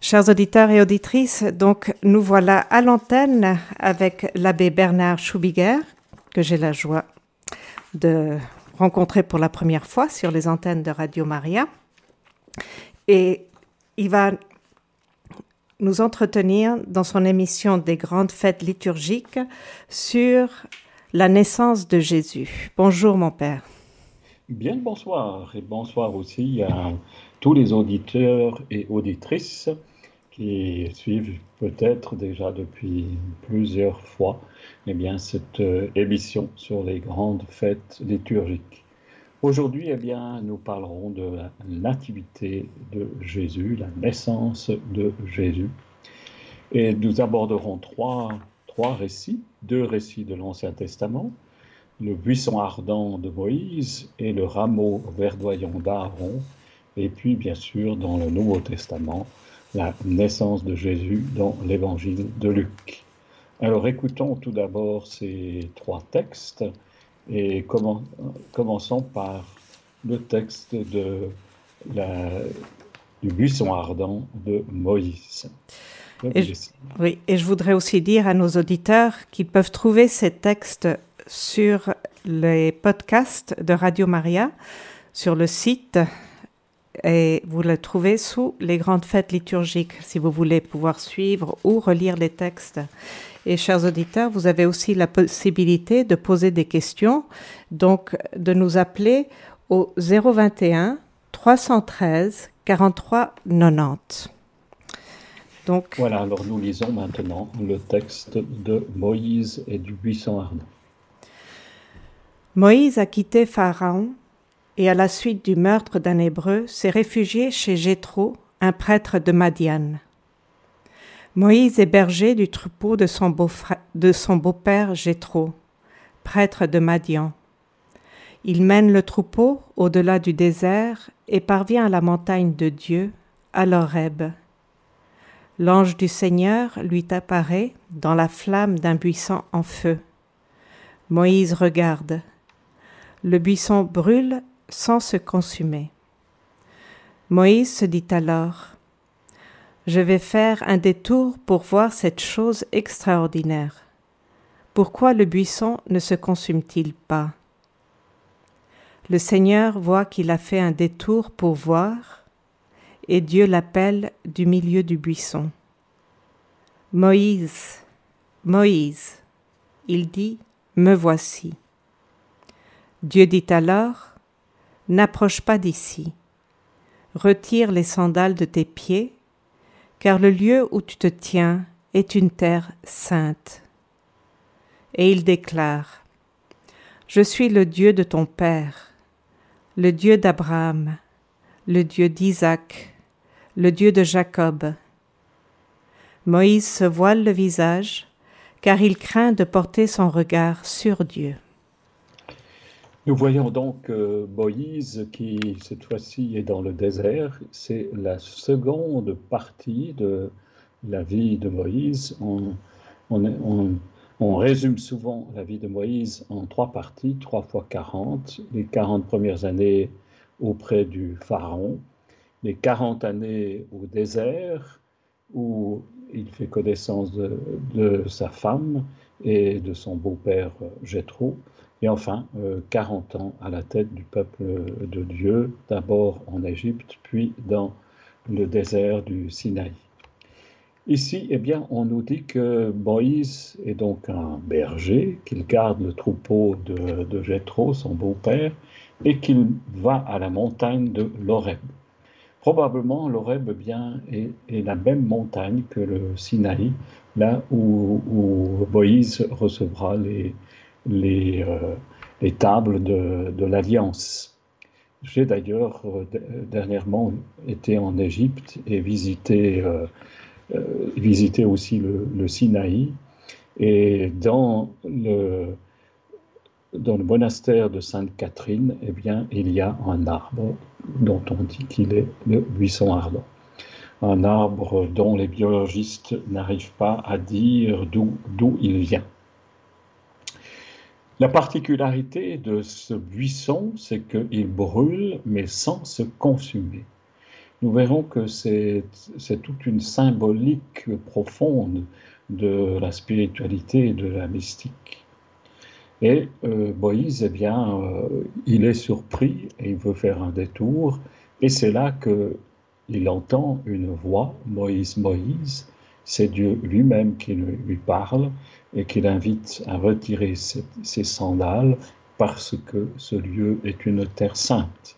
Chers auditeurs et auditrices, donc nous voilà à l'antenne avec l'abbé Bernard Schubiger, que j'ai la joie de rencontrer pour la première fois sur les antennes de Radio Maria. Et il va nous entretenir dans son émission des grandes fêtes liturgiques sur la naissance de Jésus. Bonjour mon Père. Bien bonsoir et bonsoir aussi à tous les auditeurs et auditrices qui suivent peut-être déjà depuis plusieurs fois eh bien, cette euh, émission sur les grandes fêtes liturgiques. Aujourd'hui, eh bien, nous parlerons de la nativité de Jésus, la naissance de Jésus. Et nous aborderons trois, trois récits, deux récits de l'Ancien Testament, le buisson ardent de Moïse et le rameau verdoyant d'Aaron, et puis bien sûr dans le Nouveau Testament, la naissance de Jésus dans l'évangile de Luc. Alors écoutons tout d'abord ces trois textes et commençons par le texte de la, du buisson ardent de Moïse. Et oui, et je voudrais aussi dire à nos auditeurs qu'ils peuvent trouver ces textes sur les podcasts de Radio Maria, sur le site, et vous le trouvez sous les grandes fêtes liturgiques, si vous voulez pouvoir suivre ou relire les textes. Et chers auditeurs, vous avez aussi la possibilité de poser des questions, donc de nous appeler au 021 313 43 90. Donc, voilà, alors nous lisons maintenant le texte de Moïse et du buisson ardent. Moïse a quitté Pharaon et à la suite du meurtre d'un Hébreu s'est réfugié chez Jéthro, un prêtre de Madiane. Moïse est berger du troupeau de son beau-père Jéthro, prêtre de Madian. Il mène le troupeau au-delà du désert et parvient à la montagne de Dieu, à l'Horeb. L'ange du Seigneur lui apparaît dans la flamme d'un buisson en feu. Moïse regarde le buisson brûle sans se consumer. Moïse se dit alors, Je vais faire un détour pour voir cette chose extraordinaire. Pourquoi le buisson ne se consume-t-il pas? Le Seigneur voit qu'il a fait un détour pour voir, et Dieu l'appelle du milieu du buisson. Moïse, Moïse, il dit, Me voici. Dieu dit alors, N'approche pas d'ici, retire les sandales de tes pieds, car le lieu où tu te tiens est une terre sainte. Et il déclare, Je suis le Dieu de ton Père, le Dieu d'Abraham, le Dieu d'Isaac, le Dieu de Jacob. Moïse se voile le visage, car il craint de porter son regard sur Dieu. Nous voyons donc euh, Moïse qui, cette fois-ci, est dans le désert. C'est la seconde partie de la vie de Moïse. On, résume souvent la vie de Moïse en trois parties, trois fois quarante. Les quarante premières années auprès du Pharaon, les quarante années au désert, où il fait connaissance de, sa femme et de son beau-père Jéthro et enfin, 40 euh, ans à la tête du peuple de Dieu, d'abord en Égypte, puis dans le désert du Sinaï. Ici, eh bien, on nous dit que Moïse est donc un berger, qu'il garde le troupeau de, de Jéthro, son beau-père, et qu'il va à la montagne de l'Oreb. Probablement, l'Oreb eh bien, est, la même montagne que le Sinaï, là où Moïse recevra les, les, euh, les tables de, l'Alliance. J'ai d'ailleurs euh, dernièrement été en Égypte et visité, euh, aussi le, le, Sinaï. Et dans le, dans le monastère de Sainte-Catherine, eh bien, il y a un arbre dont on dit qu'il est le buisson ardent. Un arbre dont les biologistes n'arrivent pas à dire d'où il vient. La particularité de ce buisson, c'est qu'il brûle, mais sans se consumer. nous verrons que c'est toute une symbolique profonde de la spiritualité et de la mystique. Et euh, Moïse, eh bien, euh, il est surpris et il veut faire un détour. Et c'est là qu'il entend une voix, Moïse, Moïse. C'est Dieu lui-même qui lui parle et qui l'invite à retirer ses, sandales parce que ce lieu est une terre sainte.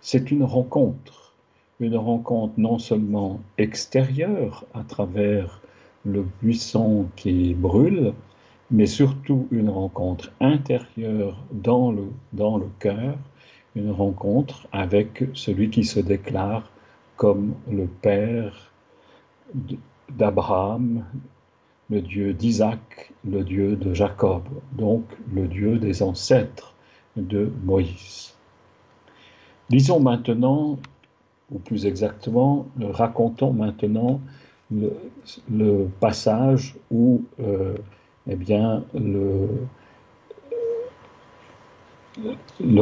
C'est une rencontre, une rencontre non seulement extérieure à travers le buisson qui brûle, mais surtout une rencontre intérieure dans le, dans le cœur, une rencontre avec celui qui se déclare comme le Père d'Abraham, le Dieu d'Isaac, le Dieu de Jacob, donc le Dieu des ancêtres de Moïse. Lisons maintenant, ou plus exactement, racontons maintenant le, passage où euh, eh bien, le,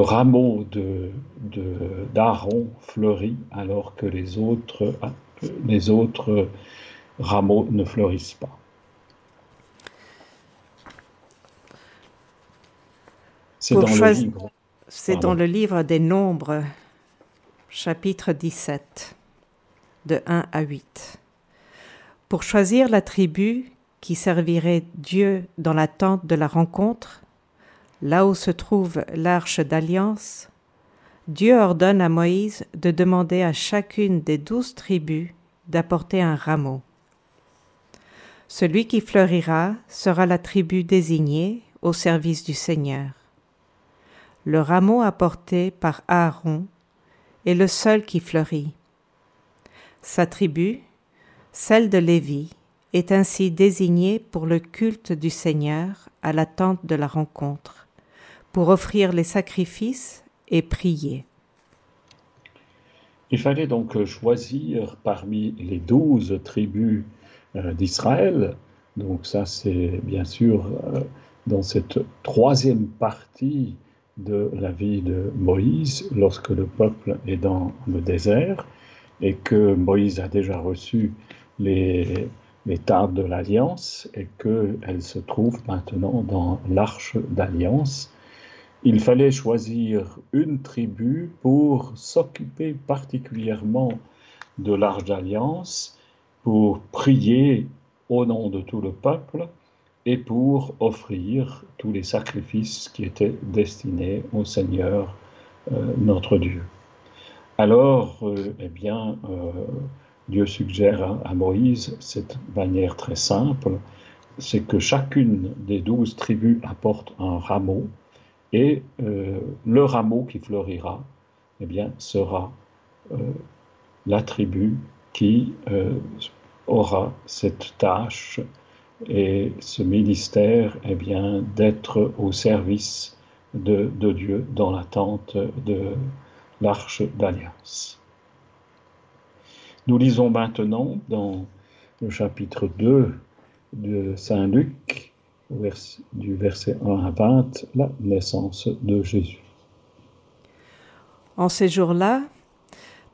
rameau d'Aaron fleurit alors que les autres, les autres rameaux ne fleurissent pas. C'est dans, le livre. C'est dans le livre des Nombres, chapitre 17, de 1 à 8. Pour choisir la tribu qui servirait Dieu dans la tente de la rencontre, là où se trouve l'arche d'alliance, Dieu ordonne à Moïse de demander à chacune des douze tribus d'apporter un rameau. Celui qui fleurira sera la tribu désignée au service du Seigneur. Le rameau apporté par Aaron est le seul qui fleurit. Sa tribu, celle de Lévi, est ainsi désignée pour le culte du Seigneur à la tente de la rencontre, pour offrir les sacrifices et prier. Il fallait donc choisir parmi les douze tribus euh, d'Israël, donc ça c'est bien sûr euh, dans cette troisième partie de la vie de Moïse lorsque le peuple est dans le désert et que Moïse a déjà reçu les, les tables de l'Alliance et qu'elles se trouvent maintenant dans l'arche d'Alliance. Il fallait choisir une tribu pour s'occuper particulièrement de l'arche d'Alliance, pour prier au nom de tout le peuple et pour offrir tous les sacrifices qui étaient destinés au Seigneur euh, notre Dieu. Alors, euh, eh bien, euh, Dieu suggère à Moïse cette manière très simple, c'est que chacune des douze tribus apporte un rameau et le rameau qui fleurira, eh bien, sera la tribu qui aura cette tâche et ce ministère est bien d'être au service de, Dieu dans l'attente de l'arche d'alliance. Nous lisons maintenant dans le chapitre 2 de Saint Luc, du verset 1 à 20, la naissance de Jésus. En ces jours-là,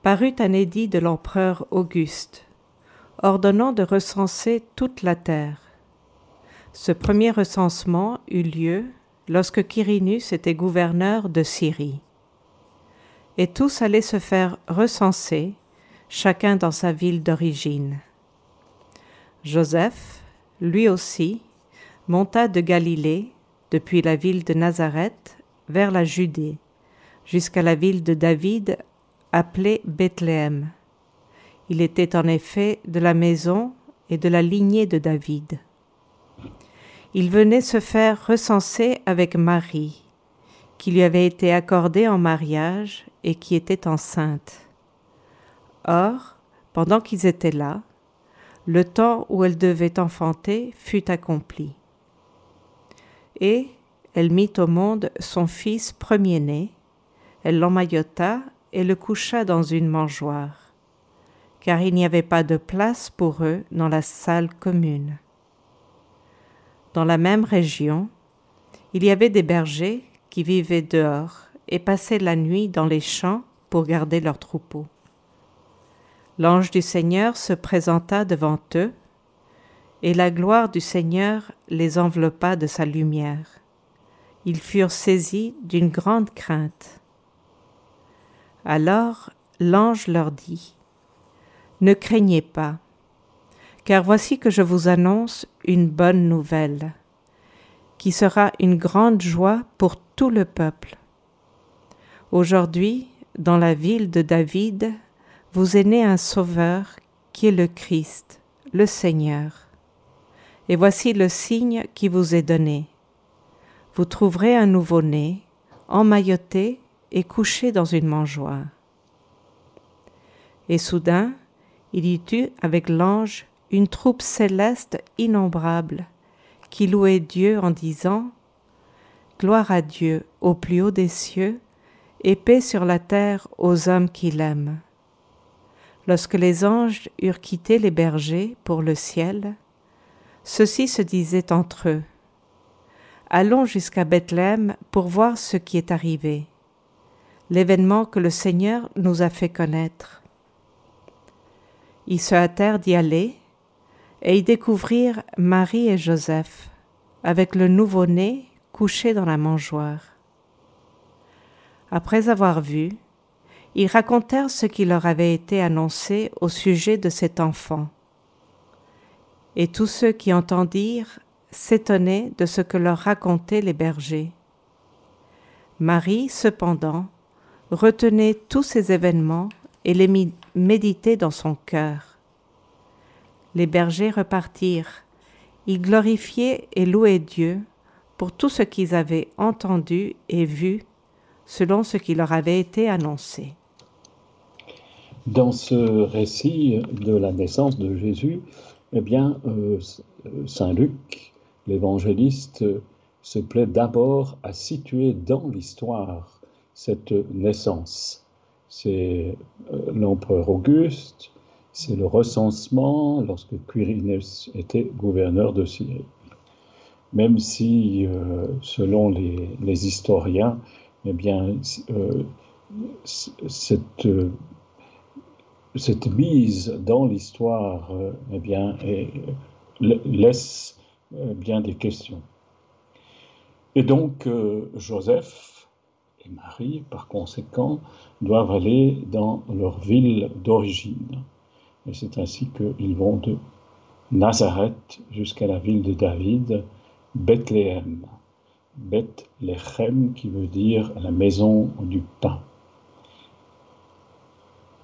parut un édit de l'empereur Auguste, ordonnant de recenser toute la terre. Ce premier recensement eut lieu lorsque Quirinus était gouverneur de Syrie. Et tous allaient se faire recenser, chacun dans sa ville d'origine. Joseph, lui aussi, monta de Galilée, depuis la ville de Nazareth, vers la Judée, jusqu'à la ville de David, appelée Bethléem. Il était en effet de la maison et de la lignée de David il venait se faire recenser avec Marie, qui lui avait été accordée en mariage et qui était enceinte. Or, pendant qu'ils étaient là, le temps où elle devait enfanter fut accompli. Et elle mit au monde son fils premier-né, elle l'emmaillota et le coucha dans une mangeoire, car il n'y avait pas de place pour eux dans la salle commune. Dans la même région, il y avait des bergers qui vivaient dehors et passaient la nuit dans les champs pour garder leurs troupeaux. L'ange du Seigneur se présenta devant eux, et la gloire du Seigneur les enveloppa de sa lumière. Ils furent saisis d'une grande crainte. Alors l'ange leur dit, Ne craignez pas, car voici que je vous annonce une bonne nouvelle, qui sera une grande joie pour tout le peuple. Aujourd'hui, dans la ville de David, vous est né un Sauveur qui est le Christ, le Seigneur. Et voici le signe qui vous est donné. Vous trouverez un nouveau-né, emmailloté et couché dans une mangeoire. Et soudain, il y eut avec l'ange une troupe céleste innombrable, qui louait Dieu en disant Gloire à Dieu au plus haut des cieux, et paix sur la terre aux hommes qui l'aiment. Lorsque les anges eurent quitté les bergers pour le ciel, ceux-ci se disaient entre eux Allons jusqu'à Bethléem pour voir ce qui est arrivé, l'événement que le Seigneur nous a fait connaître. Ils se hâtèrent d'y aller et y découvrirent Marie et Joseph avec le nouveau-né couché dans la mangeoire. Après avoir vu, ils racontèrent ce qui leur avait été annoncé au sujet de cet enfant et tous ceux qui entendirent s'étonnaient de ce que leur racontaient les bergers. Marie, cependant, retenait tous ces événements et les méditait dans son cœur. Les bergers repartirent, ils glorifiaient et louaient Dieu pour tout ce qu'ils avaient entendu et vu selon ce qui leur avait été annoncé. Dans ce récit de la naissance de Jésus, eh bien, euh, Saint Luc, l'évangéliste, se plaît d'abord à situer dans l'histoire cette naissance. C'est euh, l'empereur Auguste, c'est le recensement lorsque Quirinus était gouverneur de Syrie. Même si, euh, selon les, historiens, eh bien, cette cette mise dans l'histoire euh, eh laisse euh, bien des questions. Et donc euh, Joseph et Marie, par conséquent, doivent aller dans leur ville d'origine. Et c'est ainsi qu'ils vont de Nazareth jusqu'à la ville de David, Bethléem. Bethléem qui veut dire la maison du pain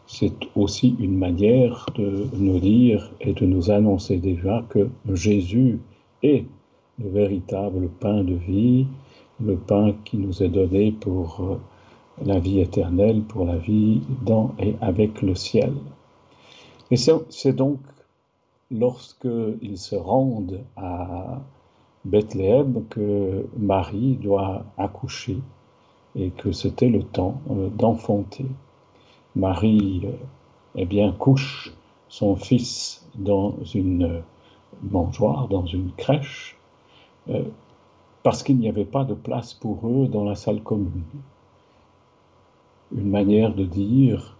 c'est aussi une manière de nous dire et de nous annoncer déjà que Jésus est le véritable pain de vie, le pain qui nous est donné pour la vie éternelle, pour la vie dans et avec le ciel. Et c'est donc lorsqu'ils se rendent à Bethléem que Marie doit accoucher et que c'était le temps euh, d'enfanter. Marie eh bien, couche son fils dans une mangeoire, dans une crèche, euh, parce qu'il n'y avait pas de place pour eux dans la salle commune. Une manière de dire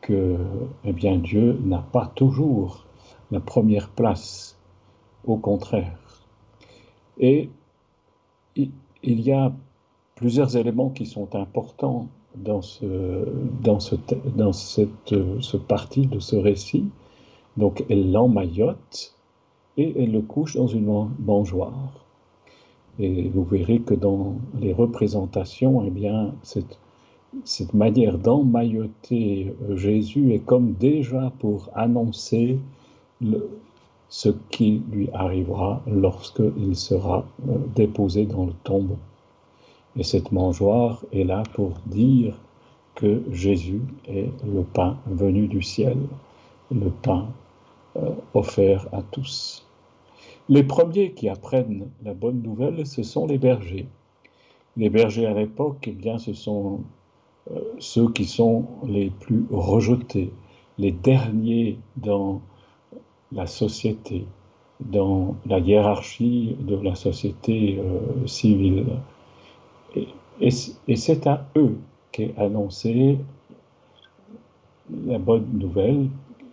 que eh bien, Dieu n'a pas toujours la première place, au contraire. Et il y a plusieurs éléments qui sont importants dans ce, dans ce, dans cette, ce parti de ce récit. Donc elle l'emmaillote et elle le couche dans une mangeoire. Et vous verrez que dans les représentations, eh bien, cette, cette manière d'emmailloter Jésus est comme déjà pour annoncer ce qui lui arrivera lorsqu'il sera euh, déposé dans le tombeau. Et cette mangeoire est là pour dire que Jésus est le pain venu du ciel, le pain euh, offert à tous. Les premiers qui apprennent la bonne nouvelle, ce sont les bergers. Les bergers à l'époque, eh bien, ce sont euh, ceux qui sont les plus rejetés, les derniers dans la société, dans la hiérarchie de la société euh, civile. Et, c'est à eux qu'est annoncée la bonne nouvelle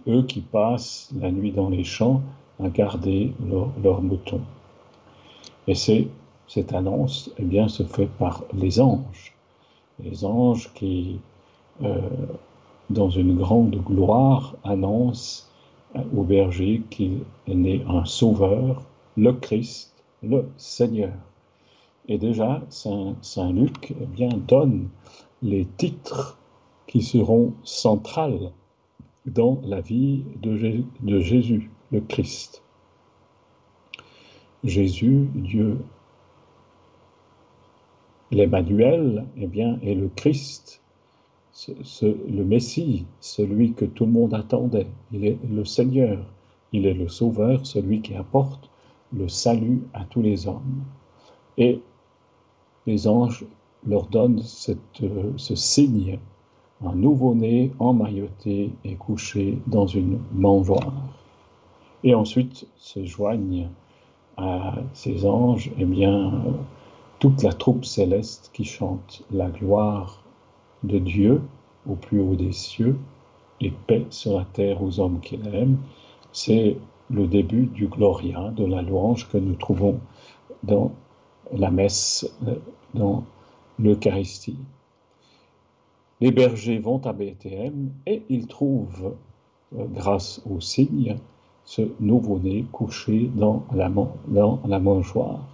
eux qui passent la nuit dans les champs à garder leurs moutons. Et cette annonce eh bien, se fait par les anges. Les anges qui, euh, dans une grande gloire, annoncent au berger qu'il est né un sauveur, le Christ, le Seigneur. Et déjà, Saint, Luc eh bien, donne les titres qui seront centrales dans la vie de, de Jésus, le Christ. Jésus, Dieu, l'Emmanuel, eh bien, est le Christ, le Messie, celui que tout le monde attendait. Il est le Seigneur, il est le Sauveur, celui qui apporte le salut à tous les hommes. Et les anges leur donnent ce signe, un nouveau-né emmailloté et couché dans une mangeoire. Et ensuite se joignent à ces anges, eh bien, toute la troupe céleste qui chante la gloire de Dieu au plus haut des cieux et paix sur la terre aux hommes qu'il aime. C'est le début du Gloria, de la louange que nous trouvons dans la messe, euh, dans l'Eucharistie. Les bergers vont à Bethléem et ils trouvent, euh, grâce au signe, ce nouveau-né couché dans la, dans la mangeoire.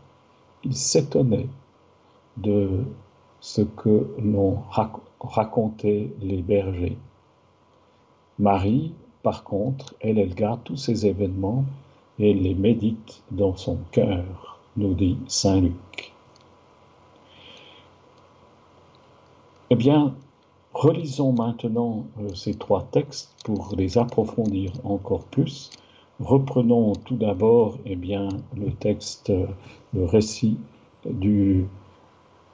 Ils s'étonnaient de ce que l'on racontait les bergers. Marie, par contre, elle, elle garde tous ces événements et les médite dans son cœur, nous dit Saint Luc. Eh bien, relisons maintenant euh, ces trois textes pour les approfondir encore plus. Reprenons tout d'abord eh le texte, le récit du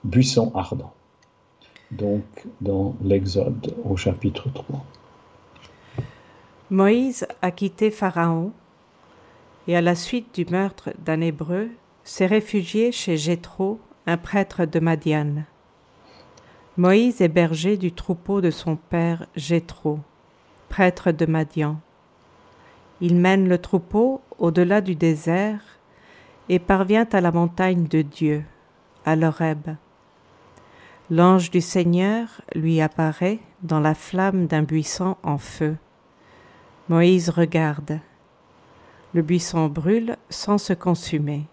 buisson ardent, donc dans l'Exode au chapitre 3. Moïse a quitté Pharaon et à la suite du meurtre d'un Hébreu, s'est réfugié chez Jéthro, un prêtre de Madian. Moïse est berger du troupeau de son père Jéthro, prêtre de Madian. Il mène le troupeau au-delà du désert et parvient à la montagne de Dieu, à l'Horeb. L'ange du Seigneur lui apparaît dans la flamme d'un buisson en feu. Moïse regarde. Le buisson brûle sans se consumer.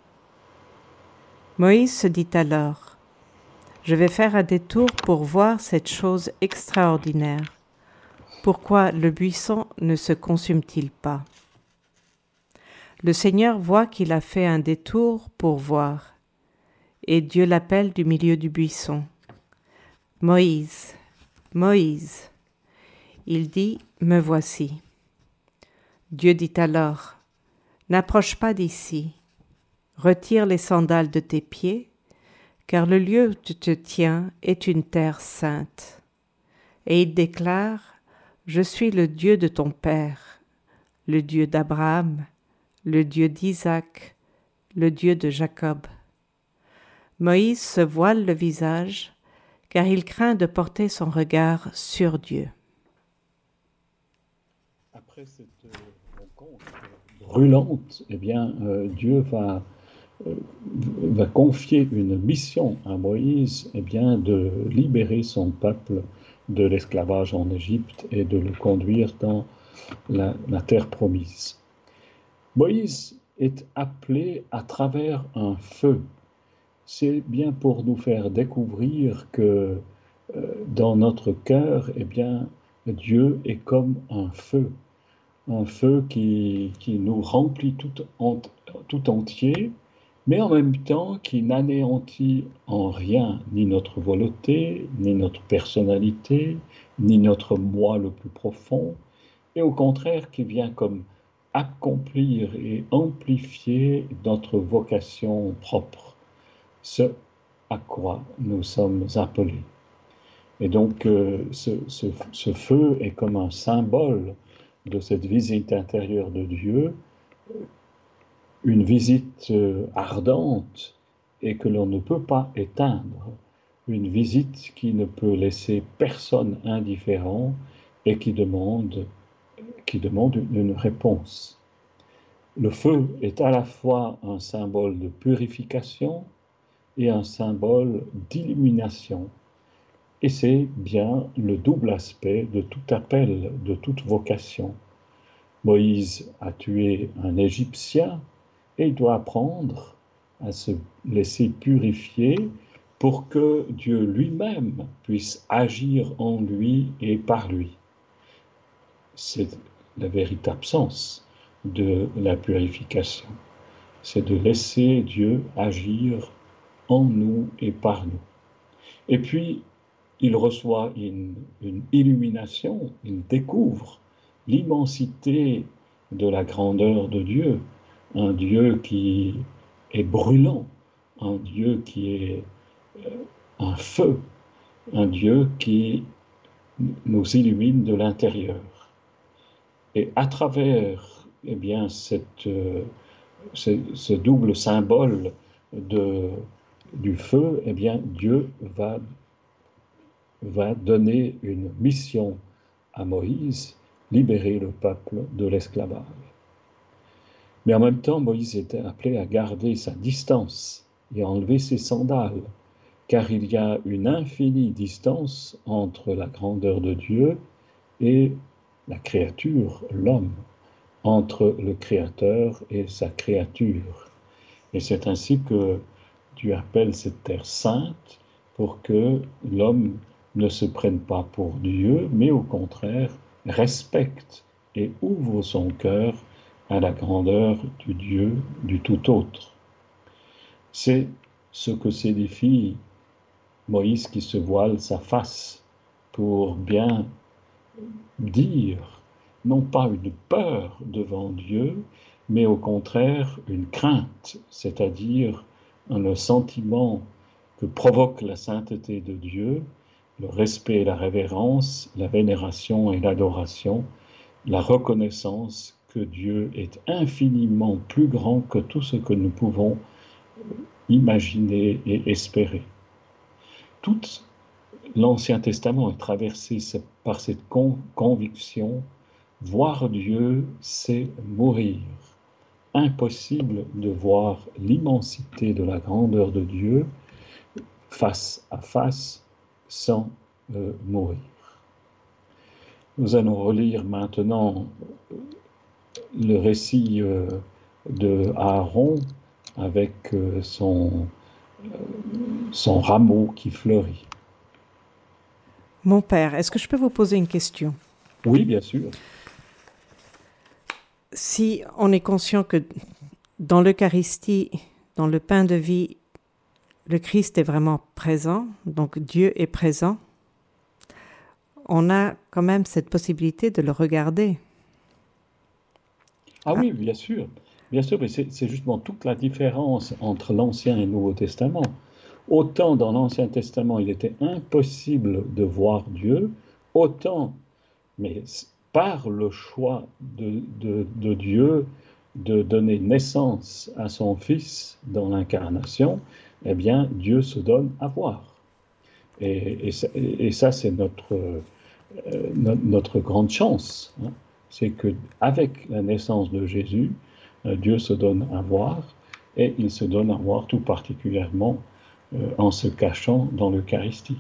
Moïse se dit alors, Je vais faire un détour pour voir cette chose extraordinaire. Pourquoi le buisson ne se consume-t-il pas? Le Seigneur voit qu'il a fait un détour pour voir, et Dieu l'appelle du milieu du buisson. Moïse, Moïse. Il dit, Me voici. Dieu dit alors, N'approche pas d'ici, retire les sandales de tes pieds, car le lieu où tu te tiens est une terre sainte. Et il déclare, Je suis le Dieu de ton Père, le Dieu d'Abraham, le Dieu d'Isaac, le Dieu de Jacob. Moïse se voile le visage, car il craint de porter son regard sur Dieu. Après cette brûlante, eh bien, euh, Dieu va, euh, va confier une mission à Moïse, eh bien, de libérer son peuple de l'esclavage en Égypte et de le conduire dans la terre promise. Moïse est appelé à travers un feu. C'est bien pour nous faire découvrir que euh, dans notre cœur, eh bien, Dieu est comme un feu. Un feu qui, nous remplit tout, tout entier, mais en même temps qui n'anéantit en rien ni notre volonté, ni notre personnalité, ni notre moi le plus profond, et au contraire qui vient comme accomplir et amplifier notre vocation propre, ce à quoi nous sommes appelés. Et donc euh, ce, feu est comme un symbole de cette visite intérieure de Dieu, une visite euh, ardente et que l'on ne peut pas éteindre, une visite qui ne peut laisser personne indifférent et qui demande une réponse. Le feu est à la fois un symbole de purification et un symbole d'illumination. Et c'est bien le double aspect de tout appel, de toute vocation. Moïse a tué un Égyptien et il doit apprendre à se laisser purifier pour que Dieu lui-même puisse agir en lui et par lui. C'est la véritable sens de la purification. C'est de laisser Dieu agir en nous et par nous. Et puis, il reçoit une, illumination, il découvre l'immensité de la grandeur de Dieu, un Dieu qui est brûlant, un Dieu qui est euh, un feu, un Dieu qui nous illumine de l'intérieur. Et à travers eh bien, cette, euh, ce, double symbole de, du feu, eh bien, Dieu va, va donner une mission à Moïse, libérer le peuple de l'esclavage. Mais en même temps, Moïse était appelé à garder sa distance et à enlever ses sandales, car il y a une infinie distance entre la grandeur de Dieu et la créature, l'homme, entre le Créateur et sa créature. Et c'est ainsi que Dieu appelle cette terre sainte pour que l'homme ne se prenne pas pour Dieu, mais au contraire respecte et ouvre son cœur à la grandeur du Dieu du tout autre. C'est ce que signifie Moïse qui se voile sa face pour bien dire non pas une peur devant Dieu, mais au contraire une crainte, c'est-à-dire un sentiment que provoque la sainteté de Dieu, le respect et la révérence, la vénération et l'adoration, la reconnaissance que Dieu est infiniment plus grand que tout ce que nous pouvons imaginer et espérer. Tout l'Ancien Testament est traversé par cette conviction, voir Dieu, c'est mourir. Impossible de voir l'immensité de la grandeur de Dieu face à face sans euh, mourir. Nous allons relire maintenant euh, le récit euh, de Aaron avec son, son rameau qui fleurit. Mon père, est-ce que je peux vous poser une question? Oui, bien sûr. Si on est conscient que dans l'Eucharistie, dans le pain de vie, le Christ est vraiment présent, donc Dieu est présent, on a quand même cette possibilité de le regarder. Ah, oui, bien sûr. Bien sûr, mais c'est justement toute la différence entre l'Ancien et le Nouveau Testament. Autant dans l'Ancien Testament, il était impossible de voir Dieu, autant, mais par le choix de, Dieu de donner naissance à son Fils dans l'incarnation, eh bien, Dieu se donne à voir. Et, et, ça, c'est notre, euh, notre, grande chance. Hein. C'est que avec la naissance de Jésus, euh, Dieu se donne à voir, et il se donne à voir tout particulièrement euh, en se cachant dans l'Eucharistie.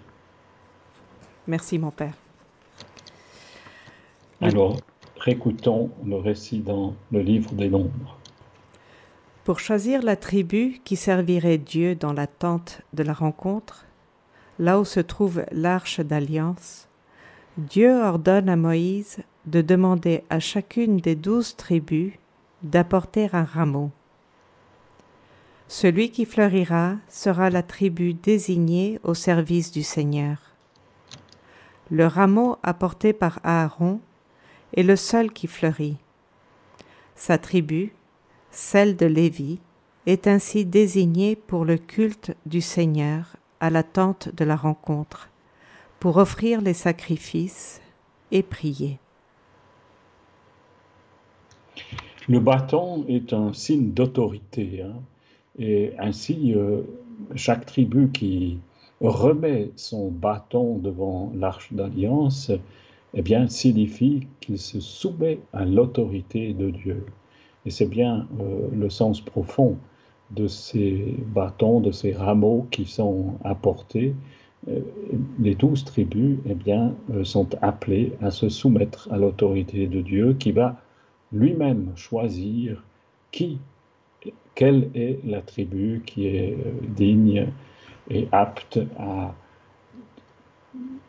Merci, mon Père. Alors, réécoutons le récit dans le livre des Nombres. Pour choisir la tribu qui servirait Dieu dans la tente de la rencontre, là où se trouve l'arche d'alliance, Dieu ordonne à Moïse de demander à chacune des douze tribus d'apporter un rameau. Celui qui fleurira sera la tribu désignée au service du Seigneur. Le rameau apporté par Aaron est le seul qui fleurit. Sa tribu, celle de Lévi, est ainsi désignée pour le culte du Seigneur à la tente de la rencontre, pour offrir les sacrifices et prier. Le bâton est un signe d'autorité, hein, et ainsi euh, chaque tribu qui remet son bâton devant l'arche d'alliance eh bien, signifie qu'il se soumet à l'autorité de Dieu. Et c'est bien euh, le sens profond de ces bâtons, de ces rameaux qui sont apportés. Euh, les douze tribus eh bien, euh, sont appelées à se soumettre à l'autorité de Dieu qui va lui-même choisir qui, quelle est la tribu qui est digne et apte à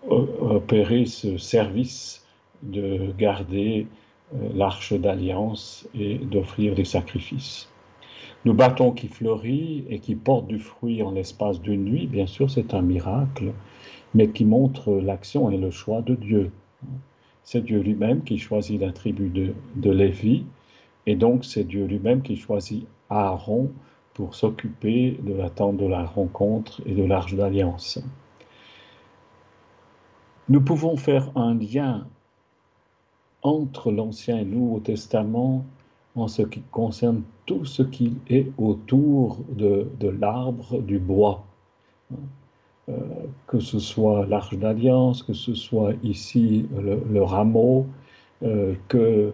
opérer ce service de garder euh, l'arche d'alliance et d'offrir des sacrifices. Nous bâtons qui fleurit et qui porte du fruit en l'espace d'une nuit, bien sûr, c'est un miracle, mais qui montre l'action et le choix de Dieu. C'est Dieu lui-même qui choisit la tribu de, de Lévi, et donc c'est Dieu lui-même qui choisit Aaron pour s'occuper de la tente de la rencontre et de l'arche d'alliance. Nous pouvons faire un lien entre l'Ancien et le Nouveau Testament en ce qui concerne tout ce qui est autour de, l'arbre, du bois. Euh, que ce soit l'arche d'alliance, que ce soit ici le, rameau, euh, que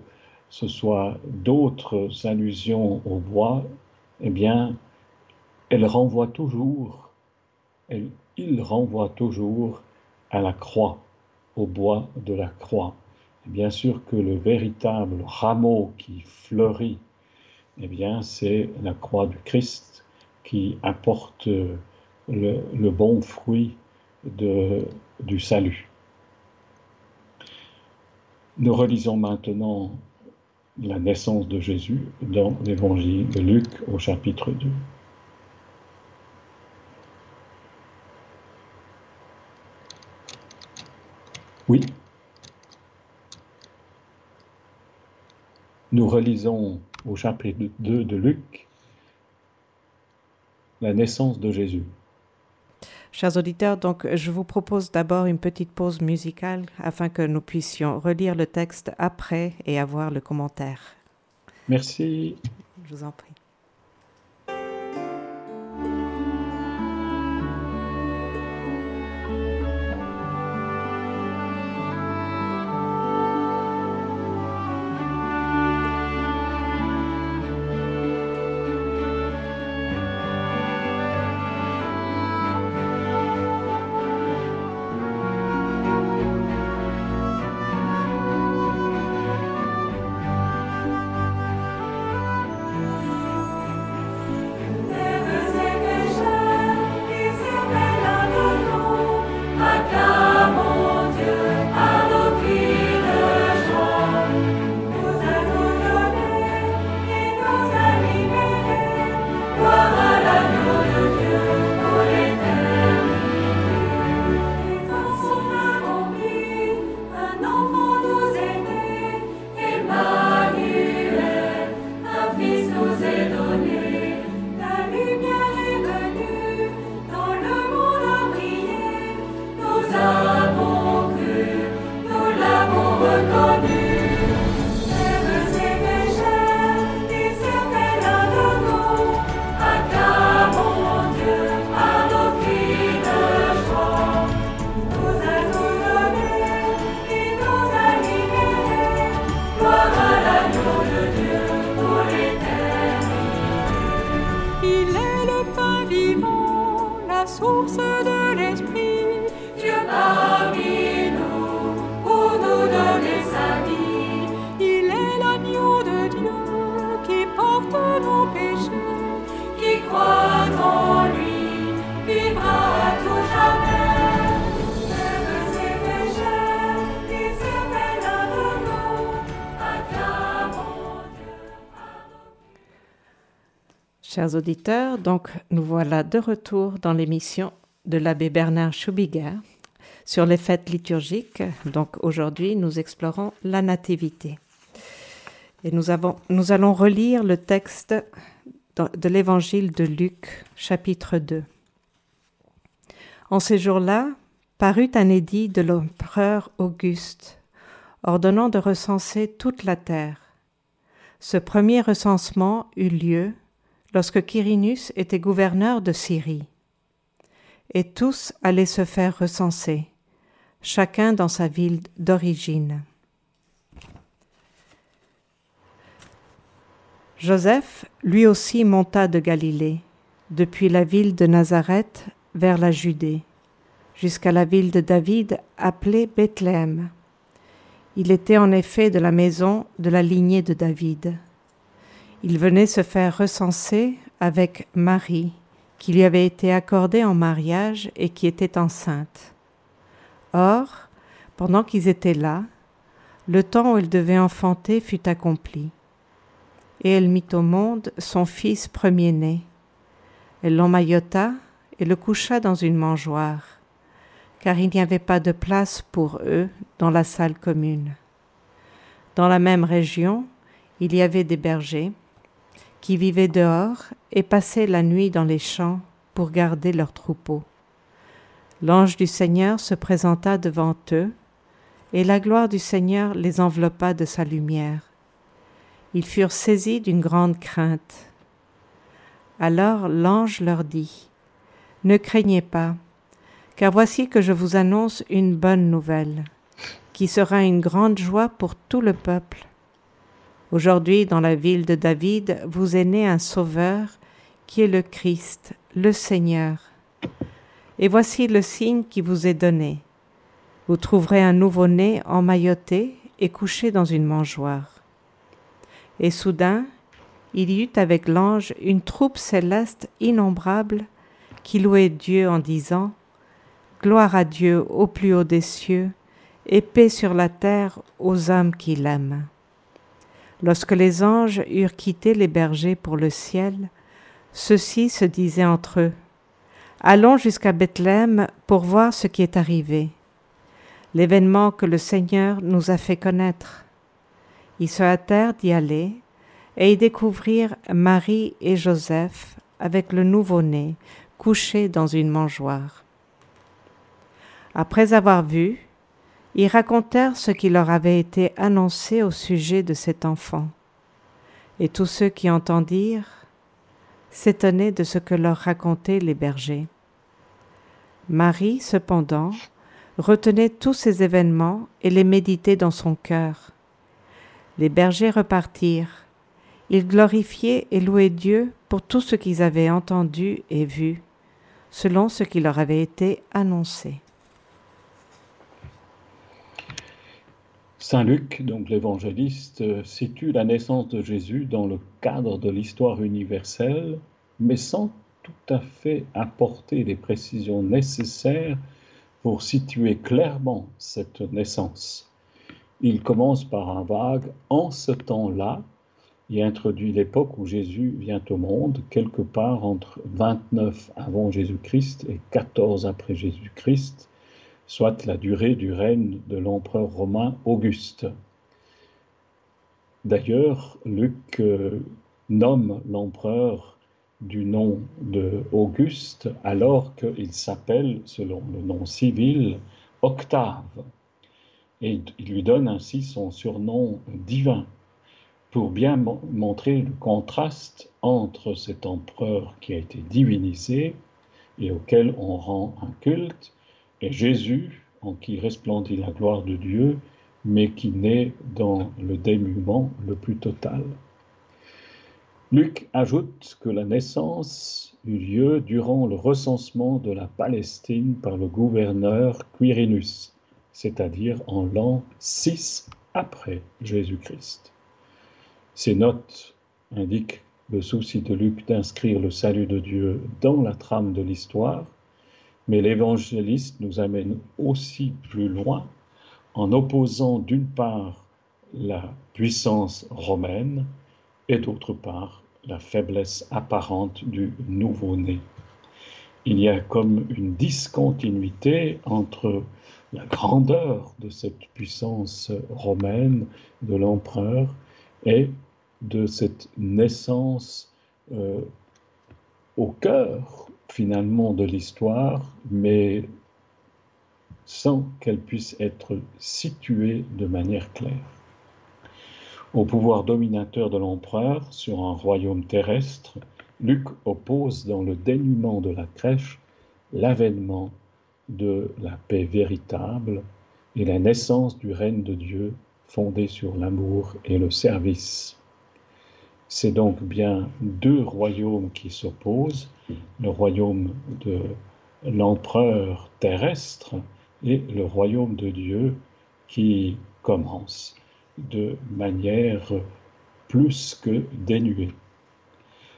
ce soit d'autres allusions au bois, eh bien, elle renvoie toujours, il renvoie toujours à la croix, au bois de la croix. bien sûr que le véritable rameau qui fleurit, eh bien, c'est la croix du Christ qui apporte le, bon fruit du salut. Nous relisons maintenant la naissance de Jésus dans l'évangile de Luc au chapitre 2. Oui. Nous relisons au chapitre 2 de Luc la naissance de Jésus. Chers auditeurs, donc je vous propose d'abord une petite pause musicale afin que nous puissions relire le texte après et avoir le commentaire. Merci. Je vous en prie. Chers auditeurs, donc nous voilà de retour dans l'émission de l'abbé Bernard Schubiger sur les fêtes liturgiques. Donc aujourd'hui, nous explorons la nativité. Et nous, avons, nous allons relire le texte de l'évangile de Luc, chapitre 2. En ces jours-là, parut un édit de l'empereur Auguste, ordonnant de recenser toute la terre. Ce premier recensement eut lieu lorsque Quirinus était gouverneur de Syrie. Et tous allaient se faire recenser, chacun dans sa ville d'origine. Joseph, lui aussi, monta de Galilée, depuis la ville de Nazareth vers la Judée, jusqu'à la ville de David appelée Bethléem. Il était en effet de la maison de la lignée de David. Il venait se faire recenser avec Marie, qui lui avait été accordée en mariage et qui était enceinte. Or, pendant qu'ils étaient là, le temps où elle devait enfanter fut accompli. Et elle mit au monde son fils premier-né. Elle l'emmaillota et le coucha dans une mangeoire, car il n'y avait pas de place pour eux dans la salle commune. Dans la même région, il y avait des bergers qui vivaient dehors et passaient la nuit dans les champs pour garder leurs troupeaux. L'ange du Seigneur se présenta devant eux, et la gloire du Seigneur les enveloppa de sa lumière. Ils furent saisis d'une grande crainte. Alors l'ange leur dit, Ne craignez pas, car voici que je vous annonce une bonne nouvelle, qui sera une grande joie pour tout le peuple. Aujourd'hui, dans la ville de David, vous est né un Sauveur, qui est le Christ, le Seigneur. Et voici le signe qui vous est donné. Vous trouverez un nouveau-né emmailloté et couché dans une mangeoire. Et soudain, il y eut avec l'ange une troupe céleste innombrable qui louait Dieu en disant Gloire à Dieu au plus haut des cieux, et paix sur la terre aux hommes qui l'aiment. Lorsque les anges eurent quitté les bergers pour le ciel, ceux-ci se disaient entre eux, Allons jusqu'à Bethléem pour voir ce qui est arrivé, l'événement que le Seigneur nous a fait connaître. Ils se hâtèrent d'y aller et y découvrirent Marie et Joseph avec le nouveau-né couché dans une mangeoire. Après avoir vu, ils racontèrent ce qui leur avait été annoncé au sujet de cet enfant. Et tous ceux qui entendirent s'étonnaient de ce que leur racontaient les bergers. Marie, cependant, retenait tous ces événements et les méditait dans son cœur. Les bergers repartirent. Ils glorifiaient et louaient Dieu pour tout ce qu'ils avaient entendu et vu, selon ce qui leur avait été annoncé. Saint Luc, donc l'évangéliste, situe la naissance de Jésus dans le cadre de l'histoire universelle, mais sans tout à fait apporter les précisions nécessaires pour situer clairement cette naissance. Il commence par un vague en ce temps-là et introduit l'époque où Jésus vient au monde, quelque part entre 29 avant Jésus-Christ et 14 après Jésus-Christ, soit la durée du règne de l'empereur romain Auguste. D'ailleurs, Luc euh, nomme l'empereur du nom de Auguste alors qu'il s'appelle, selon le nom civil, Octave. Et il lui donne ainsi son surnom divin pour bien montrer le contraste entre cet empereur qui a été divinisé et auquel on rend un culte et Jésus, en qui resplendit la gloire de Dieu, mais qui naît dans le dénuement le plus total. Luc ajoute que la naissance eut lieu durant le recensement de la Palestine par le gouverneur Quirinus, c'est-à-dire en l'an 6 après Jésus-Christ. Ces notes indiquent le souci de Luc d'inscrire le salut de Dieu dans la trame de l'histoire mais l'évangéliste nous amène aussi plus loin en opposant d'une part la puissance romaine et d'autre part la faiblesse apparente du nouveau-né. Il y a comme une discontinuité entre la grandeur de cette puissance romaine de l'empereur et de cette naissance euh, au cœur finalement de l'histoire, mais sans qu'elle puisse être située de manière claire. Au pouvoir dominateur de l'empereur sur un royaume terrestre, Luc oppose dans le dénuement de la crèche l'avènement de la paix véritable et la naissance du règne de Dieu fondé sur l'amour et le service. C'est donc bien deux royaumes qui s'opposent, le royaume de l'empereur terrestre et le royaume de Dieu qui commence de manière plus que dénuée.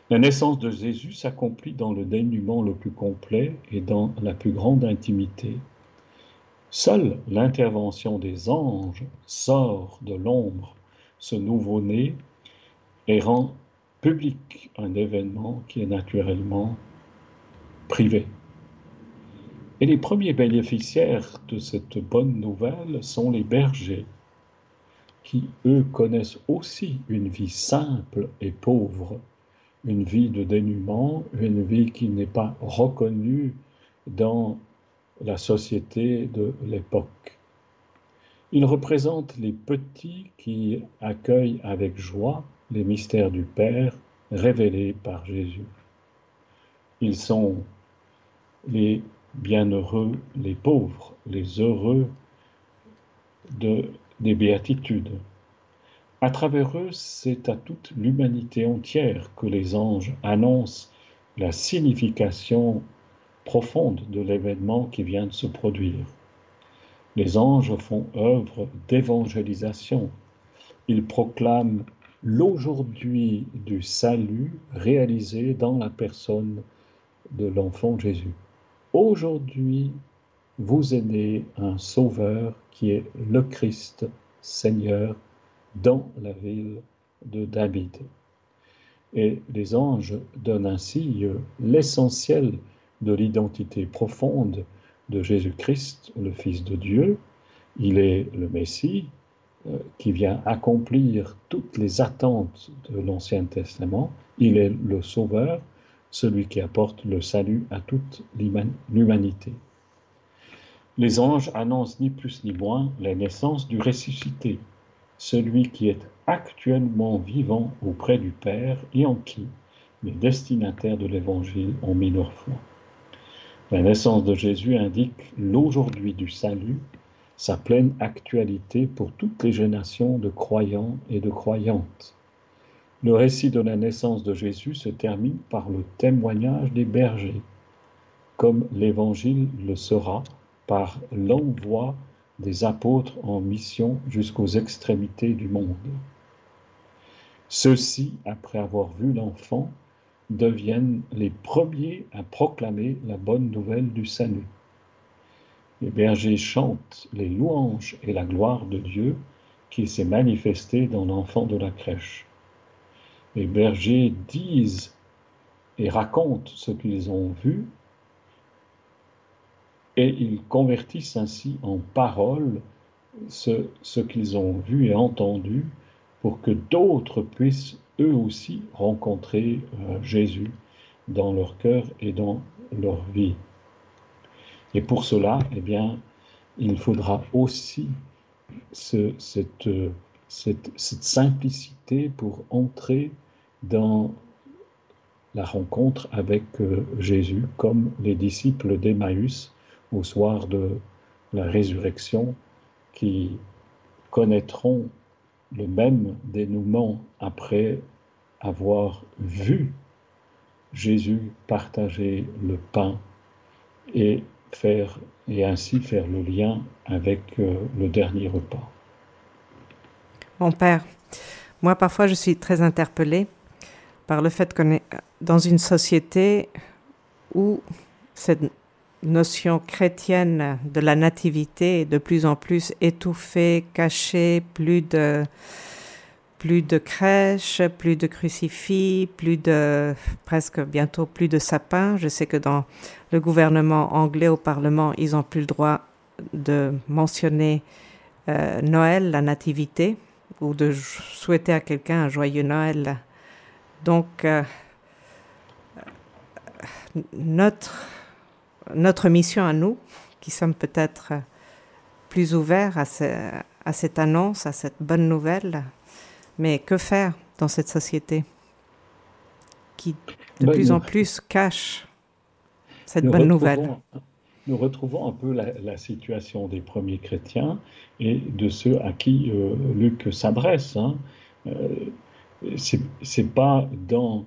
La naissance de Jésus s'accomplit dans le dénuement le plus complet et dans la plus grande intimité. Seule l'intervention des anges sort de l'ombre ce nouveau-né et rend public un événement qui est naturellement privé. Et les premiers bénéficiaires de cette bonne nouvelle sont les bergers, qui, eux, connaissent aussi une vie simple et pauvre, une vie de dénuement, une vie qui n'est pas reconnue dans la société de l'époque. Ils représentent les petits qui accueillent avec joie les mystères du Père révélés par Jésus. Ils sont les bienheureux, les pauvres, les heureux de, des béatitudes. À travers eux, c'est à toute l'humanité entière que les anges annoncent la signification profonde de l'événement qui vient de se produire. Les anges font œuvre d'évangélisation. Ils proclament l'aujourd'hui du salut réalisé dans la personne de l'enfant Jésus. Aujourd'hui, vous est né un sauveur qui est le Christ, Seigneur, dans la ville de David. Et les anges donnent ainsi l'essentiel de l'identité profonde de Jésus-Christ, le Fils de Dieu. Il est le Messie, qui vient accomplir toutes les attentes de l'Ancien Testament. Il est le Sauveur, celui qui apporte le salut à toute l'humanité. Les anges annoncent ni plus ni moins la naissance du ressuscité, celui qui est actuellement vivant auprès du Père et en qui les destinataires de l'Évangile ont mis leur foi. La naissance de Jésus indique l'aujourd'hui du salut sa pleine actualité pour toutes les générations de croyants et de croyantes. Le récit de la naissance de Jésus se termine par le témoignage des bergers, comme l'Évangile le sera par l'envoi des apôtres en mission jusqu'aux extrémités du monde. Ceux-ci, après avoir vu l'enfant, deviennent les premiers à proclamer la bonne nouvelle du salut. Les bergers chantent les louanges et la gloire de Dieu qui s'est manifesté dans l'enfant de la crèche. Les bergers disent et racontent ce qu'ils ont vu et ils convertissent ainsi en paroles ce, ce qu'ils ont vu et entendu pour que d'autres puissent eux aussi rencontrer euh, Jésus dans leur cœur et dans leur vie. Et pour cela, eh bien, il faudra aussi cette, cette, simplicité pour entrer dans la rencontre avec euh, Jésus, comme les disciples d'Emmaüs au soir de la résurrection, qui connaîtront le même dénouement après avoir vu Jésus partager le pain et faire et ainsi faire le lien avec euh, le dernier repas. Mon père, moi parfois je suis très interpellée par le fait qu'on est dans une société où cette notion chrétienne de la nativité est de plus en plus étouffée, cachée, plus de plus de crèches, plus de crucifix, plus de presque bientôt plus de sapins. Je sais que dans le gouvernement anglais au Parlement, ils n'ont plus le droit de mentionner euh, Noël, la nativité, ou de souhaiter à quelqu'un un joyeux Noël. Donc, euh, notre, notre mission à nous, qui sommes peut-être plus ouverts à, à cette annonce, à cette bonne nouvelle, mais que faire dans cette société qui de ben, plus en plus cache cette bonne nouvelle? nous retrouvons un peu la, situation des premiers chrétiens et de ceux à qui euh, Luc s'adresse. Hein. Euh, c'est pas dans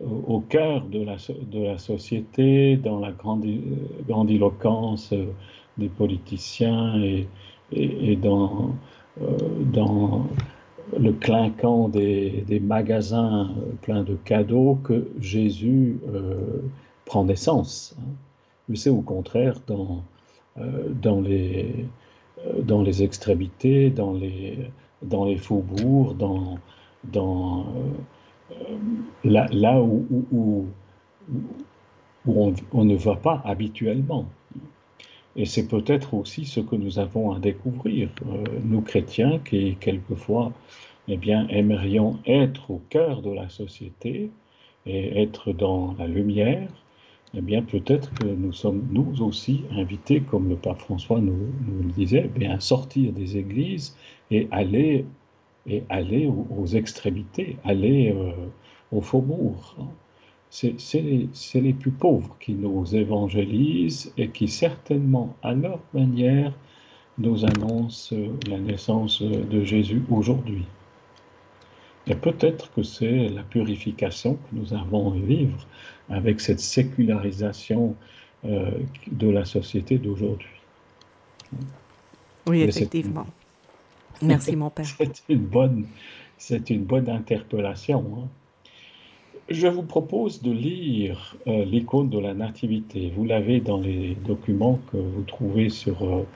au cœur de la, de la société, dans la grandiloquence des politiciens et, et, dans, dans le clinquant des, magasins pleins de cadeaux que Jésus prend naissance. Hein mais c'est au contraire dans, euh, dans, les, euh, dans les extrémités, dans les, dans les faubourgs, dans, dans, euh, là, là, où, où, où, on, ne va pas habituellement. Et c'est peut-être aussi ce que nous avons à découvrir, nous chrétiens qui quelquefois eh bien, aimerions être au cœur de la société et être dans la lumière, eh bien peut-être que nous sommes nous aussi invités, comme le pape François nous, le disait, eh bien, à sortir des églises et aller, et aller aux, extrémités, aller euh, au faubourg. C'est les, les, plus pauvres qui nous évangélisent et qui certainement, à leur manière, nous annoncent la naissance de Jésus aujourd'hui. Et peut-être que c'est la purification que nous avons à vivre avec cette sécularisation euh, de la société d'aujourd'hui. Oui, effectivement. Merci, mon père. C'est une bonne, c'est une bonne interpellation. Hein. Je vous propose de lire euh, l'icône de la Nativité. Vous l'avez dans les documents que vous trouvez sur euh,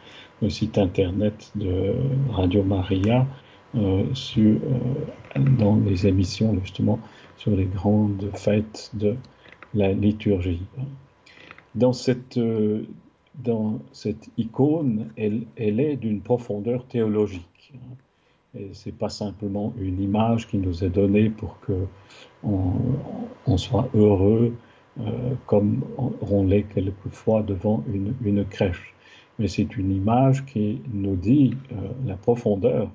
le site internet de Radio Maria, sur, dans les émissions justement sur les grandes fêtes de la liturgie. Dans cette, euh, icône, elle est d'une profondeur théologique. Ce n'est pas simplement une image qui nous est donnée pour qu'on on soit heureux, euh, comme on, l'est quelquefois devant une, une crèche. Mais c'est une image qui nous dit euh, la profondeur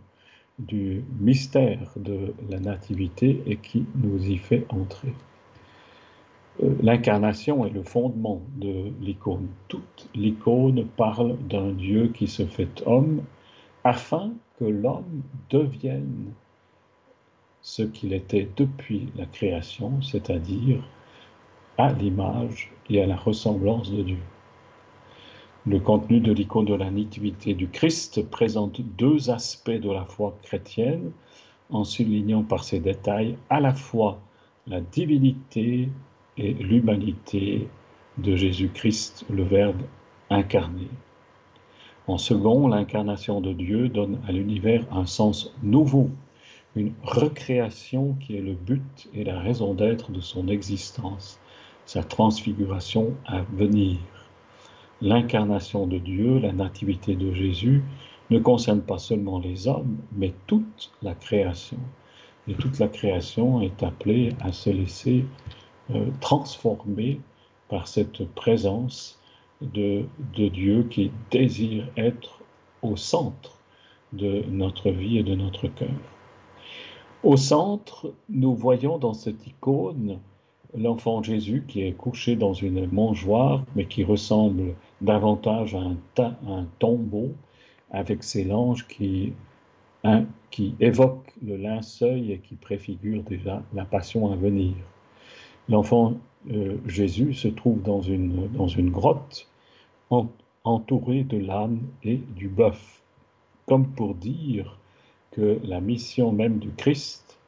du mystère de la nativité et qui nous y fait entrer. Euh, l'incarnation est le fondement de l'icône. Toute l'icône parle d'un Dieu qui se fait homme afin l'homme devienne ce qu'il était depuis la création, c'est-à-dire à l'image et à la ressemblance de Dieu. Le contenu de l'icône de la nativité du Christ présente deux aspects de la foi chrétienne en soulignant par ses détails à la fois la divinité et l'humanité de Jésus-Christ, le Verbe incarné. En second, l'incarnation de Dieu donne à l'univers un sens nouveau, une recréation qui est le but et la raison d'être de son existence, sa transfiguration à venir. L'incarnation de Dieu, la nativité de Jésus, ne concerne pas seulement les hommes, mais toute la création. Et toute la création est appelée à se laisser euh, transformé par cette présence de, Dieu qui désire être au centre de notre vie et de notre cœur. Au centre, nous voyons dans cette icône l'enfant Jésus qui est couché dans une mangeoire, mais qui ressemble davantage à un, tombeau, avec ses langes qui, évoquent le linceul et qui préfigurent déjà la passion à venir. L'enfant euh, Jésus se trouve dans une grotte entouré de l'âne et du bœuf, comme pour dire que la mission même du Christ,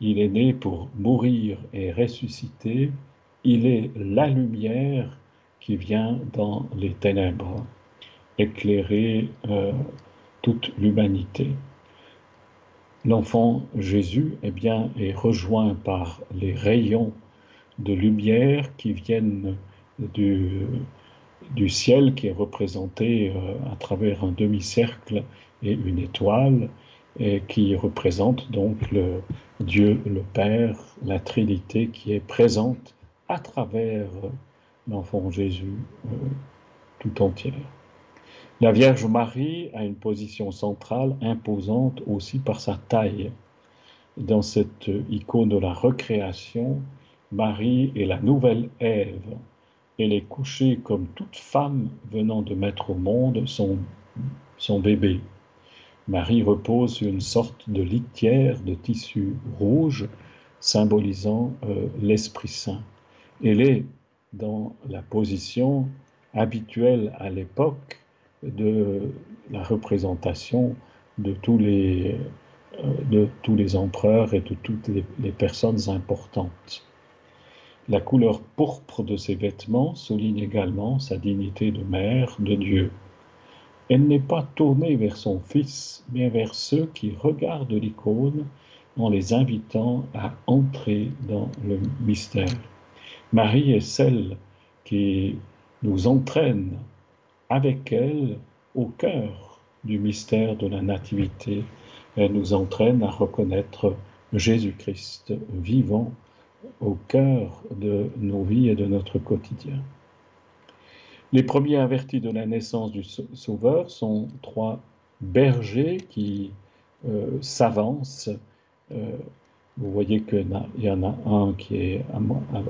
il est né pour mourir et ressusciter, il est la lumière qui vient dans les ténèbres, éclairer euh, toute l'humanité. L'enfant Jésus eh bien, est rejoint par les rayons de lumière qui viennent du, du ciel qui est représenté euh, à travers un demi-cercle et une étoile et qui représente donc le Dieu le Père, la Trinité qui est présente à travers l'enfant Jésus euh, tout entière. La Vierge Marie a une position centrale imposante aussi par sa taille. Dans cette icône de la recréation, Marie est la nouvelle Ève, Elle est couchée comme toute femme venant de mettre au monde son, bébé. Marie repose sur une sorte de litière de tissu rouge symbolisant euh, l'Esprit Saint. Elle est dans la position habituelle à l'époque de la représentation de tous les, euh, de tous les empereurs et de toutes les, personnes importantes. La couleur pourpre de ses vêtements souligne également sa dignité de mère de Dieu. Elle n'est pas tournée vers son Fils, mais vers ceux qui regardent l'icône en les invitant à entrer dans le mystère. Marie est celle qui nous entraîne avec elle au cœur du mystère de la Nativité. Elle nous entraîne à reconnaître Jésus-Christ vivant au cœur de nos vies et de notre quotidien. Les premiers avertis de la naissance du Sauveur sont trois bergers qui euh, s'avancent. Euh, vous voyez qu'il y en a un qui est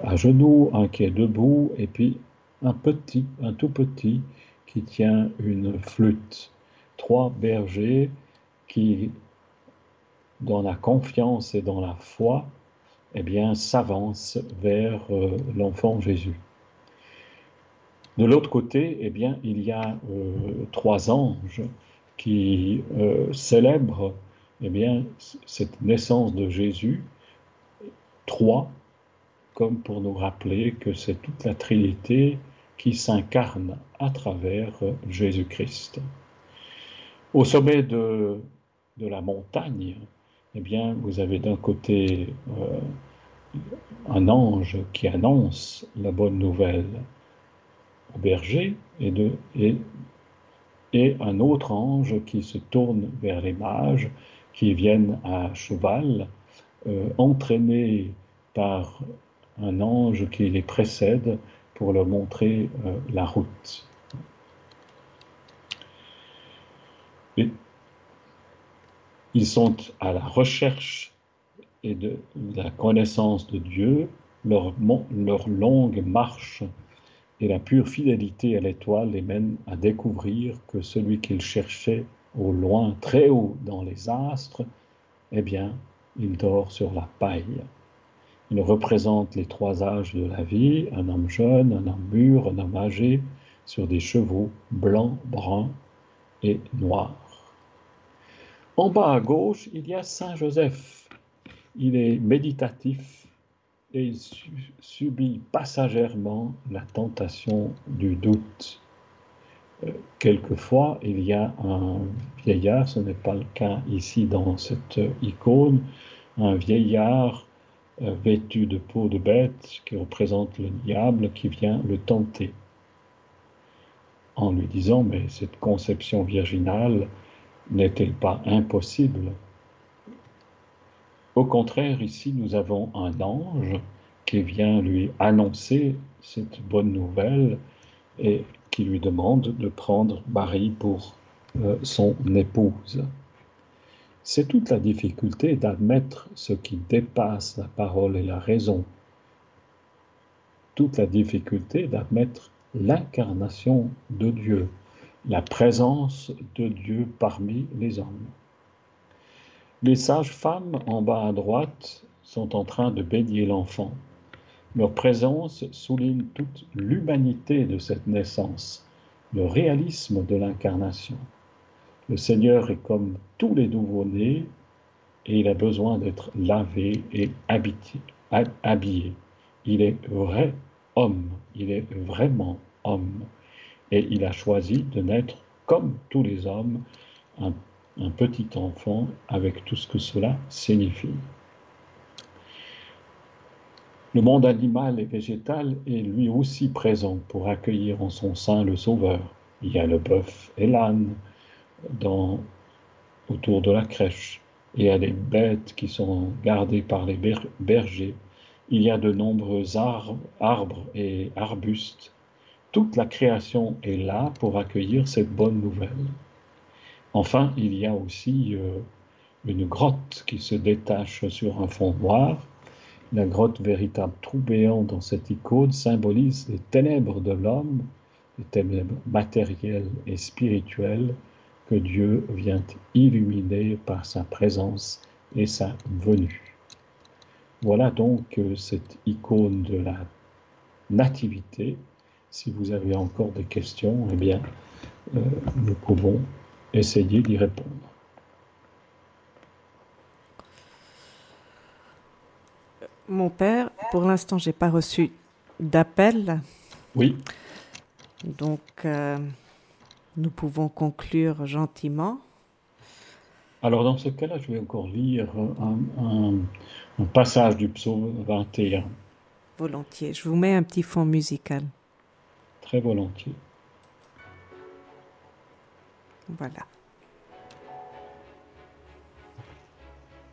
à, genoux, un qui est debout, et puis un petit, un tout petit qui tient une flûte. Trois bergers qui, dans la confiance et dans la foi, eh bien, s'avancent vers euh, l'enfant Jésus. De l'autre côté, eh il y a euh, trois anges qui euh, célèbrent eh cette naissance de Jésus, trois, comme pour nous rappeler que c'est toute la Trinité qui s'incarne à travers Jésus-Christ. Au sommet de, la montagne, eh bien, vous avez d'un côté euh, un ange qui annonce la bonne nouvelle au berger et, un autre ange qui se tourne vers les mages qui viennent à cheval, euh, entraînés par un ange qui les précède pour leur montrer euh, la route. Ils sont à la recherche et de la connaissance de Dieu, leur, longue marche et la pure fidélité à l'étoile les mène à découvrir que celui qu'ils cherchaient au loin, très haut dans les astres, eh bien, il dort sur la paille. Il représente les trois âges de la vie, un homme jeune, un homme mûr, un homme âgé, sur des chevaux blancs, bruns et noirs. En bas à gauche, il y a Saint Joseph. Il est méditatif, et il subit passagèrement la tentation du doute. Euh, quelquefois, il y a un vieillard, ce n'est pas le cas ici dans cette icône, un vieillard euh, vêtu de peau de bête qui représente le diable qui vient le tenter en lui disant mais cette conception virginale n'est-elle pas impossible? Au contraire, ici, nous avons un ange qui vient lui annoncer cette bonne nouvelle et qui lui demande de prendre Marie pour euh, son épouse. C'est toute la difficulté d'admettre ce qui dépasse la parole et la raison. Toute la difficulté d'admettre l'incarnation de Dieu, la présence de Dieu parmi les hommes. Les sages-femmes en bas à droite sont en train de baigner l'enfant. Leur présence souligne toute l'humanité de cette naissance, le réalisme de l'incarnation. Le Seigneur est comme tous les nouveau-nés et il a besoin d'être lavé et habillé. Il est vrai homme, il est vraiment homme et il a choisi de naître comme tous les hommes, un petit enfant avec tout ce que cela signifie. Le monde animal et végétal est lui aussi présent pour accueillir en son sein le Sauveur. Il y a le bœuf et l'âne autour de la crèche. Il y a les bêtes qui sont gardées par les bergers. Il y a de nombreux arbres et arbustes. Toute la création est là pour accueillir cette bonne nouvelle. Enfin, il y a aussi euh, une grotte qui se détache sur un fond noir la grotte véritable trou béant dans cette icône symbolise les ténèbres de l'homme, les ténèbres matérielles et spirituelles que Dieu vient illuminer par sa présence et sa venue. Voilà donc euh, cette icône de la nativité. Si vous avez encore des questions, eh bien, euh, nous pouvons essayer d'y répondre. Mon père, pour l'instant, j'ai pas reçu d'appel. Oui. Donc, euh, nous pouvons conclure gentiment. Alors, dans ce cas-là, je vais encore lire un, un passage du psaume 21. Volontiers. Je vous mets un petit fond musical. Très volontiers. Voilà.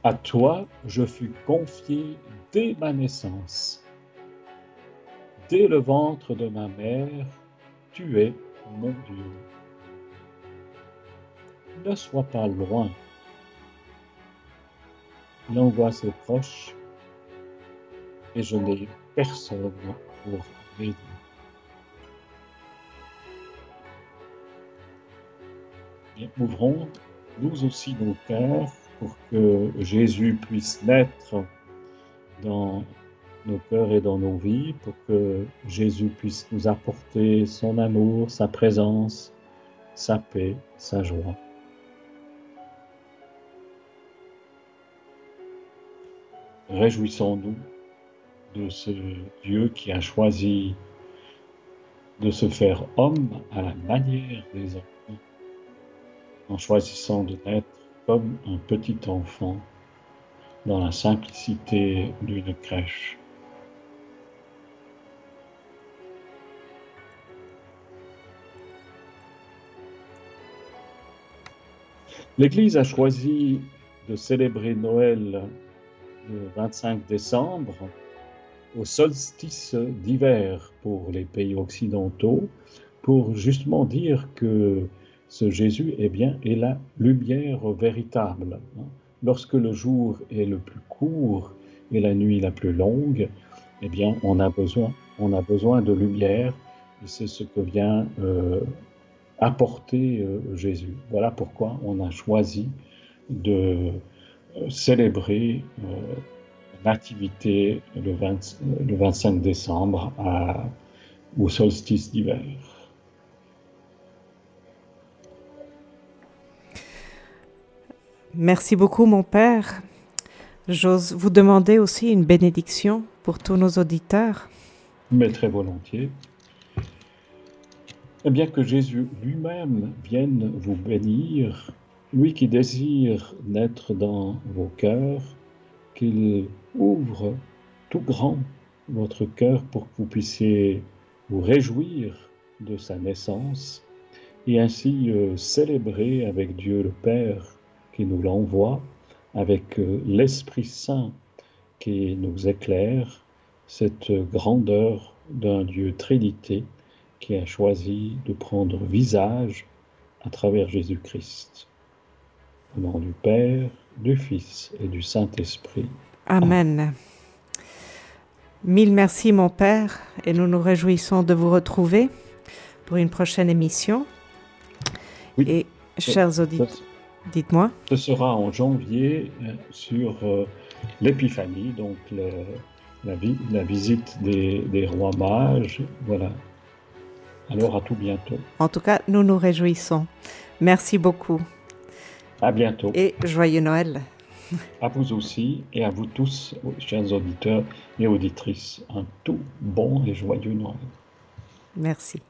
À toi, je fus confié dès ma naissance. Dès le ventre de ma mère, tu es mon Dieu. Ne sois pas loin. L'angoisse est proche et je n'ai personne pour m'aider. Ouvrons nous aussi nos cœurs pour que Jésus puisse naître dans nos cœurs et dans nos vies, pour que Jésus puisse nous apporter son amour, sa présence, sa paix, sa joie. Réjouissons-nous de ce Dieu qui a choisi de se faire homme à la manière des hommes, en choisissant de naître comme un petit enfant dans la simplicité d'une crèche. L'Église a choisi de célébrer Noël le 25 décembre au solstice d'hiver pour les pays occidentaux, pour justement dire que ce Jésus eh bien, est la lumière véritable. Lorsque le jour est le plus court et la nuit la plus longue, eh bien, on a besoin, on a besoin de lumière, et c'est ce que vient euh, apporter euh, Jésus. Voilà pourquoi on a choisi de euh, célébrer la nativité le, 25 décembre au solstice d'hiver. Merci beaucoup, mon Père. J'ose vous demander aussi une bénédiction pour tous nos auditeurs. Mais très volontiers. Eh bien que Jésus lui-même vienne vous bénir, lui qui désire naître dans vos cœurs, qu'il ouvre tout grand votre cœur pour que vous puissiez vous réjouir de sa naissance et ainsi euh, célébrer avec Dieu le Père qui nous l'envoie, avec euh, l'Esprit Saint qui nous éclaire, cette grandeur d'un Dieu Trinité qui a choisi de prendre visage à travers Jésus-Christ. Au nom du Père, du Fils et du Saint-Esprit. Amen. Mille merci mon Père et nous nous réjouissons de vous retrouver pour une prochaine émission. Oui. Et chers auditeurs, dites-moi. Ce sera en janvier euh, sur euh, l'Épiphanie, donc la, la, visite des, des rois mages. Voilà. Alors à tout bientôt. En tout cas, nous nous réjouissons. Merci beaucoup. À bientôt. Et joyeux Noël. À vous aussi et à vous tous, chers auditeurs et auditrices, un tout bon et joyeux Noël. Merci.